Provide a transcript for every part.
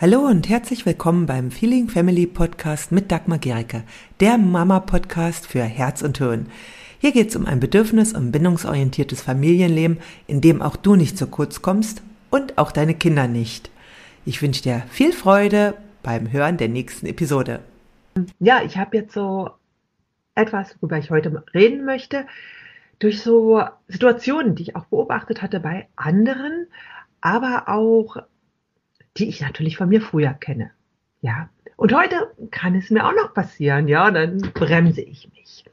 Hallo und herzlich willkommen beim Feeling Family Podcast mit Dagmar Gericke, der Mama-Podcast für Herz und Hirn. Hier geht es um ein bedürfnis- und bindungsorientiertes Familienleben, in dem auch du nicht zu kurz kommst und auch deine Kinder nicht. Ich wünsche dir viel Freude beim Hören der nächsten Episode. Ja, ich habe jetzt so etwas, worüber ich heute reden möchte, durch so Situationen, die ich auch beobachtet hatte bei anderen, aber auch die ich natürlich von mir früher kenne. Ja. Und heute kann es mir auch noch passieren, ja, dann bremse ich mich.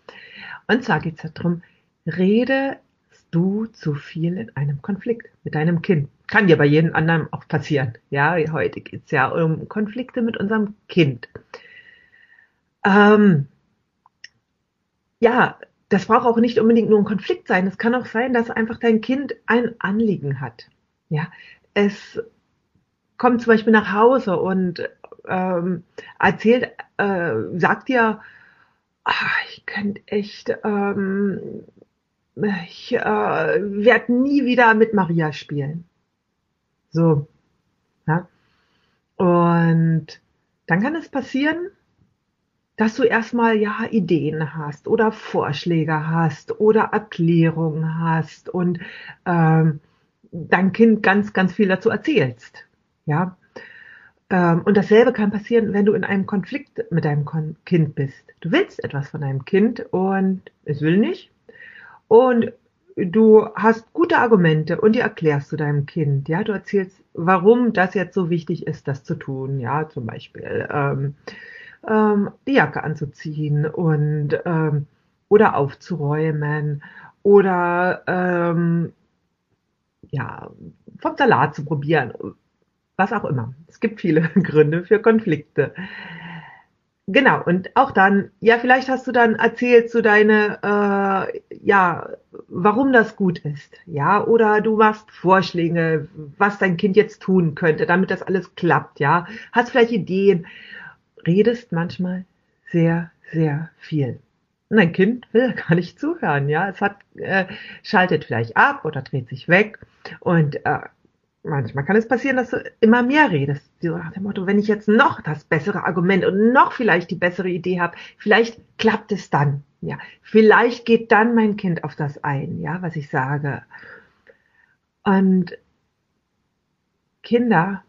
Und zwar geht es darum, rede du zu viel in einem Konflikt mit deinem Kind. Kann dir bei jedem anderen auch passieren. Ja, heute geht es ja um Konflikte mit unserem Kind. Ähm, ja, das braucht auch nicht unbedingt nur ein Konflikt sein. Es kann auch sein, dass einfach dein Kind ein Anliegen hat. Ja, es kommt zum Beispiel nach Hause und ähm, erzählt, äh, sagt dir, ach, ich könnte echt, ähm, ich äh, werde nie wieder mit Maria spielen. So. Ja. Und dann kann es passieren, dass du erstmal ja Ideen hast oder Vorschläge hast oder Erklärungen hast und ähm, dein Kind ganz, ganz viel dazu erzählst. Ja. Ähm, und dasselbe kann passieren, wenn du in einem Konflikt mit deinem Kind bist. Du willst etwas von deinem Kind und es will nicht. Und du hast gute Argumente und die erklärst du deinem Kind. Ja, du erzählst, warum das jetzt so wichtig ist, das zu tun. Ja, zum Beispiel ähm, ähm, die Jacke anzuziehen und ähm, oder aufzuräumen oder ähm, ja vom Salat zu probieren was auch immer. Es gibt viele Gründe für Konflikte. Genau, und auch dann, ja, vielleicht hast du dann erzählt zu so deine, äh, ja, warum das gut ist, ja, oder du machst Vorschläge, was dein Kind jetzt tun könnte, damit das alles klappt, ja, hast vielleicht Ideen, redest manchmal sehr, sehr viel. Und dein Kind will gar nicht zuhören, ja, es hat, äh, schaltet vielleicht ab oder dreht sich weg und äh, manchmal kann es passieren, dass du immer mehr redest. So nach dem Motto, wenn ich jetzt noch das bessere Argument und noch vielleicht die bessere Idee habe, vielleicht klappt es dann. Ja, vielleicht geht dann mein Kind auf das ein, ja, was ich sage. Und Kinder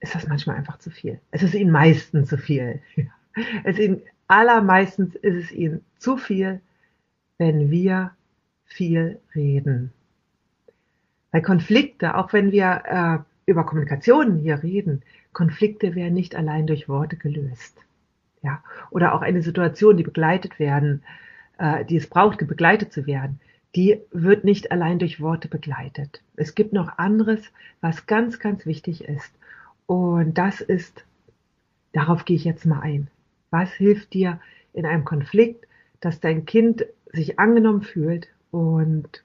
ist das manchmal einfach zu viel. Es ist ihnen meistens zu viel. Es ist ihnen, allermeistens ist es ihnen zu viel, wenn wir viel reden. Weil Konflikte, auch wenn wir äh, über Kommunikation hier reden, Konflikte werden nicht allein durch Worte gelöst. Ja, oder auch eine Situation, die begleitet werden, äh, die es braucht, begleitet zu werden, die wird nicht allein durch Worte begleitet. Es gibt noch anderes, was ganz, ganz wichtig ist. Und das ist, darauf gehe ich jetzt mal ein. Was hilft dir in einem Konflikt, dass dein Kind sich angenommen fühlt und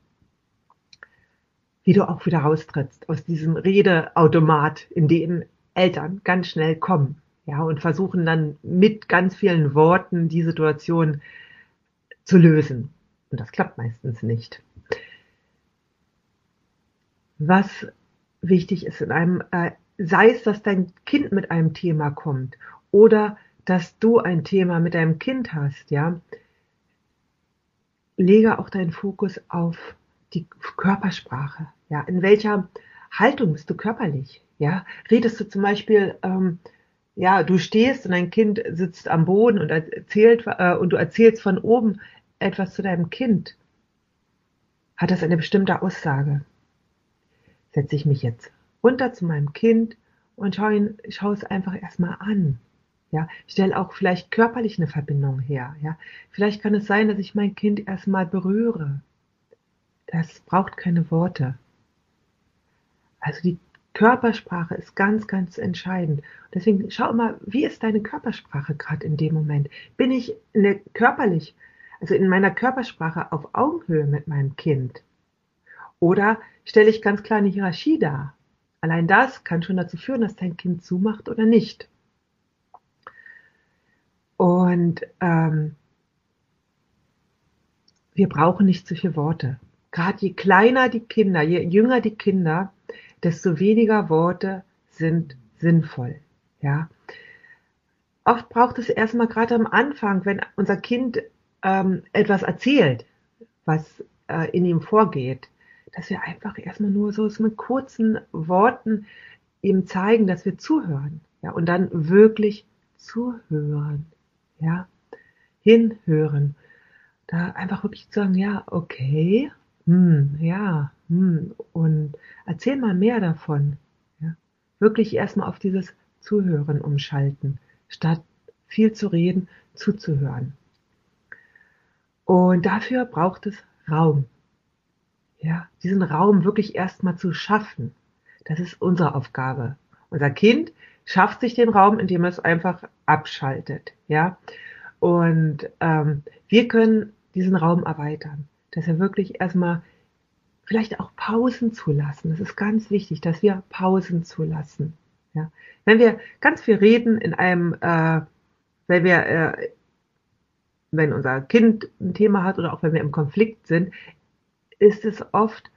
wie du auch wieder raustrittst aus diesem Redeautomat, in den Eltern ganz schnell kommen, ja, und versuchen dann mit ganz vielen Worten die Situation zu lösen. Und das klappt meistens nicht. Was wichtig ist in einem, äh, sei es, dass dein Kind mit einem Thema kommt oder dass du ein Thema mit deinem Kind hast, ja, lege auch deinen Fokus auf die Körpersprache. Ja, in welcher Haltung bist du körperlich? Ja, redest du zum Beispiel, ähm, ja, du stehst und dein Kind sitzt am Boden und erzählt äh, und du erzählst von oben etwas zu deinem Kind. Hat das eine bestimmte Aussage? Setze ich mich jetzt runter zu meinem Kind und schaue, ihn, schaue es einfach erstmal an. Ja, stelle auch vielleicht körperlich eine Verbindung her. Ja, vielleicht kann es sein, dass ich mein Kind erstmal berühre. Das braucht keine Worte. Also die Körpersprache ist ganz, ganz entscheidend. Deswegen schau mal, wie ist deine Körpersprache gerade in dem Moment? Bin ich der körperlich, also in meiner Körpersprache auf Augenhöhe mit meinem Kind? Oder stelle ich ganz klar eine Hierarchie dar? Allein das kann schon dazu führen, dass dein Kind zumacht oder nicht. Und ähm, wir brauchen nicht zu viele Worte gerade je kleiner die Kinder, je jünger die Kinder, desto weniger Worte sind sinnvoll. Ja. Oft braucht es erstmal gerade am Anfang, wenn unser Kind ähm, etwas erzählt, was äh, in ihm vorgeht, dass wir einfach erstmal nur so mit kurzen Worten ihm zeigen, dass wir zuhören. Ja, und dann wirklich zuhören. Ja, hinhören. Da einfach wirklich zu sagen, ja, okay, hm, ja, hm, und erzähl mal mehr davon. Ja, wirklich erstmal auf dieses Zuhören umschalten, statt viel zu reden, zuzuhören. Und dafür braucht es Raum. Ja, diesen Raum wirklich erstmal zu schaffen. Das ist unsere Aufgabe. Unser Kind schafft sich den Raum, indem es einfach abschaltet. Ja, und ähm, wir können diesen Raum erweitern, dass er wirklich erstmal vielleicht auch Pausen zulassen. Das ist ganz wichtig, dass wir Pausen zulassen. Ja, wenn wir ganz viel reden in einem, äh, wenn wir, äh, wenn unser Kind ein Thema hat oder auch wenn wir im Konflikt sind, ist es oft,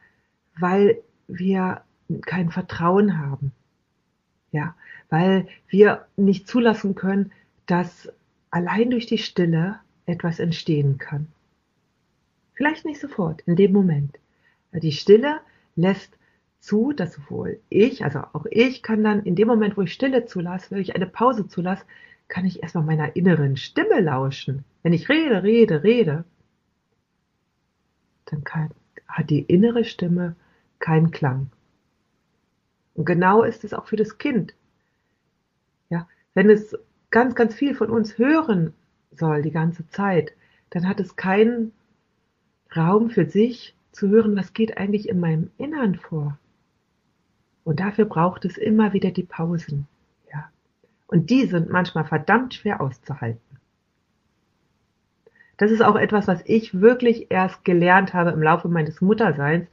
weil wir kein Vertrauen haben. Ja, weil wir nicht zulassen können, dass allein durch die Stille etwas entstehen kann. Vielleicht nicht sofort, in dem Moment. Die Stille lässt zu, dass sowohl ich, also auch ich kann dann in dem Moment, wo ich Stille zulasse, wenn ich eine Pause zulasse, kann ich erstmal meiner inneren Stimme lauschen. Wenn ich rede, rede, rede, dann kann, hat die innere Stimme keinen Klang. Und genau ist es auch für das Kind. Ja, wenn es ganz, ganz viel von uns hören soll die ganze Zeit, dann hat es keinen Raum für sich zu hören, was geht eigentlich in meinem Innern vor. Und dafür braucht es immer wieder die Pausen. Ja. Und die sind manchmal verdammt schwer auszuhalten. Das ist auch etwas, was ich wirklich erst gelernt habe im Laufe meines Mutterseins,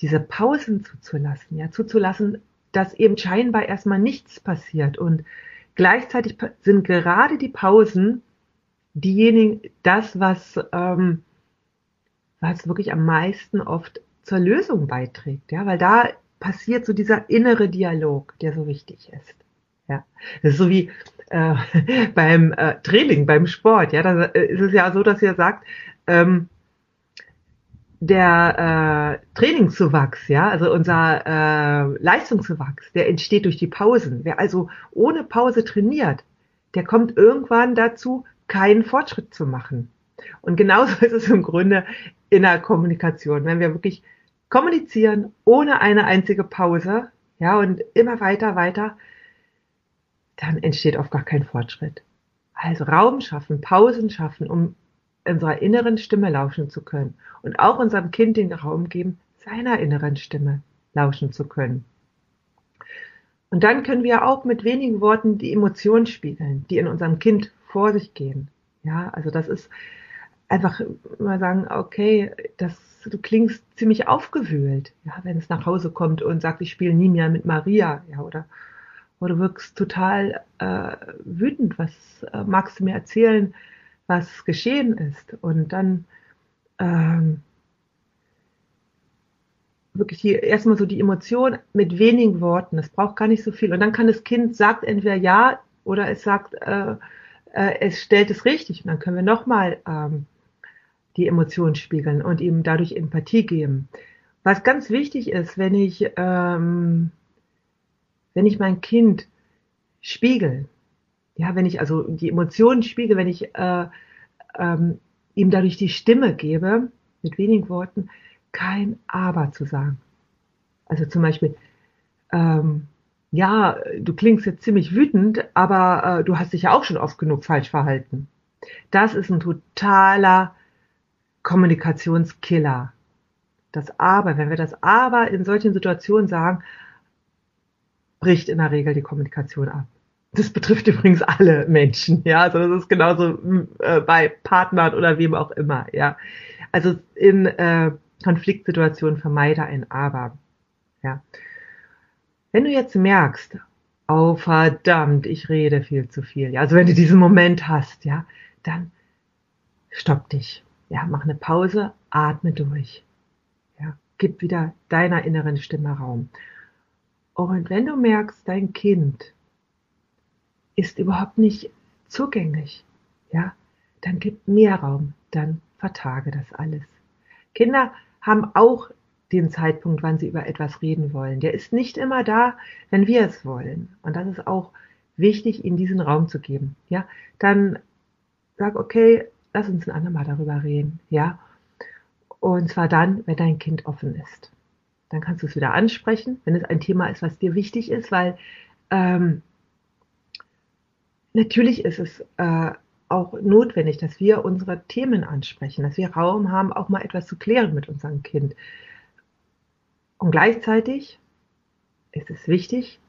diese Pausen zuzulassen, ja, zuzulassen, dass eben scheinbar erstmal nichts passiert und Gleichzeitig sind gerade die Pausen diejenigen, das, was, ähm, was wirklich am meisten oft zur Lösung beiträgt, ja, weil da passiert so dieser innere Dialog, der so wichtig ist. Ja, das ist so wie äh, beim äh, Training, beim Sport. Ja, da äh, ist es ja so, dass ihr sagt, ähm, der äh, Trainingszuwachs, ja, also unser äh, Leistungszuwachs, der entsteht durch die Pausen. Wer also ohne Pause trainiert, der kommt irgendwann dazu, keinen Fortschritt zu machen. Und genauso ist es im Grunde in der Kommunikation. Wenn wir wirklich kommunizieren ohne eine einzige Pause, ja, und immer weiter, weiter, dann entsteht oft gar kein Fortschritt. Also Raum schaffen, Pausen schaffen, um unserer inneren Stimme lauschen zu können und auch unserem Kind den Raum geben, seiner inneren Stimme lauschen zu können. Und dann können wir auch mit wenigen Worten die Emotionen spiegeln, die in unserem Kind vor sich gehen. Ja, also das ist einfach mal sagen, okay, das, du klingst ziemlich aufgewühlt, ja, wenn es nach Hause kommt und sagt, ich spiele nie mehr mit Maria, ja, oder, oder du wirkst total äh, wütend, was äh, magst du mir erzählen, was geschehen ist. Und dann ähm, wirklich die, erstmal so die Emotion mit wenigen Worten. Es braucht gar nicht so viel. Und dann kann das Kind sagt entweder ja oder es sagt, äh, äh, es stellt es richtig. Und dann können wir nochmal ähm, die Emotionen spiegeln und ihm dadurch Empathie geben. Was ganz wichtig ist, wenn ich, ähm, wenn ich mein Kind spiegel, ja, wenn ich also die Emotionen spiegel, wenn ich äh, ähm, ihm dadurch die Stimme gebe, mit wenigen Worten, kein Aber zu sagen. Also zum Beispiel, ähm, ja, du klingst jetzt ziemlich wütend, aber äh, du hast dich ja auch schon oft genug falsch verhalten. Das ist ein totaler Kommunikationskiller. Das Aber, wenn wir das Aber in solchen Situationen sagen, bricht in der Regel die Kommunikation ab. Das betrifft übrigens alle Menschen, ja. Also das ist genauso äh, bei Partnern oder wem auch immer, ja. Also in äh, Konfliktsituationen vermeide ein Aber, ja. Wenn du jetzt merkst, oh verdammt, ich rede viel zu viel, ja. Also wenn du diesen Moment hast, ja, dann stopp dich, ja, mach eine Pause, atme durch, ja, gib wieder deiner inneren Stimme Raum. Und wenn du merkst, dein Kind ist überhaupt nicht zugänglich, ja, dann gib mehr Raum, dann vertage das alles. Kinder haben auch den Zeitpunkt, wann sie über etwas reden wollen. Der ist nicht immer da, wenn wir es wollen. Und das ist auch wichtig, ihnen diesen Raum zu geben. Ja, dann sag, okay, lass uns ein andermal darüber reden. Ja, und zwar dann, wenn dein Kind offen ist. Dann kannst du es wieder ansprechen, wenn es ein Thema ist, was dir wichtig ist, weil ähm, natürlich ist es äh, auch notwendig, dass wir unsere Themen ansprechen, dass wir Raum haben, auch mal etwas zu klären mit unserem Kind. Und gleichzeitig ist es wichtig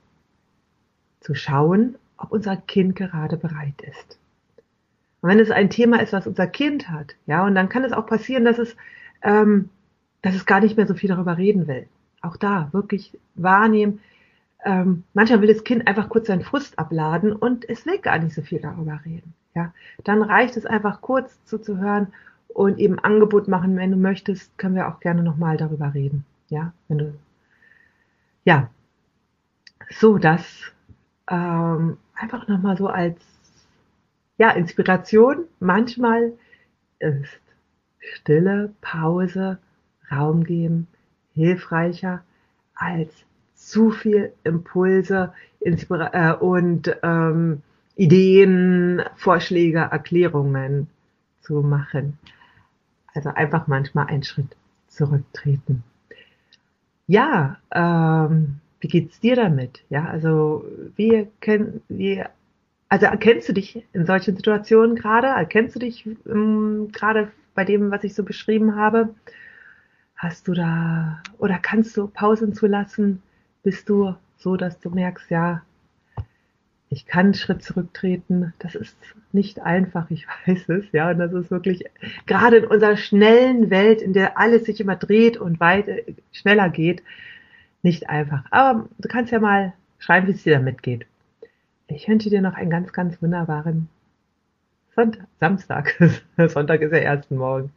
zu schauen, ob unser Kind gerade bereit ist. Und wenn es ein Thema ist, was unser Kind hat, ja, und dann kann es auch passieren, dass es, ähm, dass es gar nicht mehr so viel darüber reden will. Auch da wirklich wahrnehmen. Ähm, manchmal will das Kind einfach kurz seinen Frust abladen und es will gar nicht so viel darüber reden. Ja, dann reicht es einfach kurz zuzuhören und eben Angebot machen, wenn du möchtest, können wir auch gerne nochmal darüber reden. Ja, wenn du, ja, so das ähm, einfach nochmal so als ja, Inspiration. Manchmal ist Stille, Pause, Raum geben hilfreicher als zu viel Impulse Inspira äh, und ähm, Ideen, Vorschläge, Erklärungen zu machen. Also einfach manchmal einen Schritt zurücktreten. Ja, ähm, wie geht's dir damit? Ja, also wie, kenn, wie also erkennst du dich in solchen Situationen gerade? Erkennst du dich ähm, gerade bei dem, was ich so beschrieben habe? Hast du da oder kannst du Pausen zulassen? Bist du so, dass du merkst, ja, ich kann einen Schritt zurücktreten. Das ist nicht einfach, ich weiß es, ja. Und das ist wirklich, gerade in unserer schnellen Welt, in der alles sich immer dreht und weit äh, schneller geht, nicht einfach. Aber du kannst ja mal schreiben, wie es dir damit geht. Ich wünsche dir noch einen ganz, ganz wunderbaren Sonntag, Samstag. Sonntag ist der erste Morgen.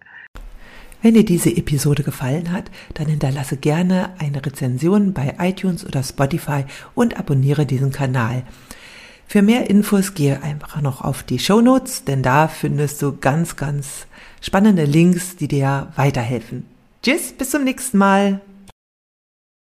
Wenn dir diese Episode gefallen hat, dann hinterlasse gerne eine Rezension bei iTunes oder Spotify und abonniere diesen Kanal. Für mehr Infos gehe einfach noch auf die Show Notes, denn da findest du ganz, ganz spannende Links, die dir weiterhelfen. Tschüss, bis zum nächsten Mal.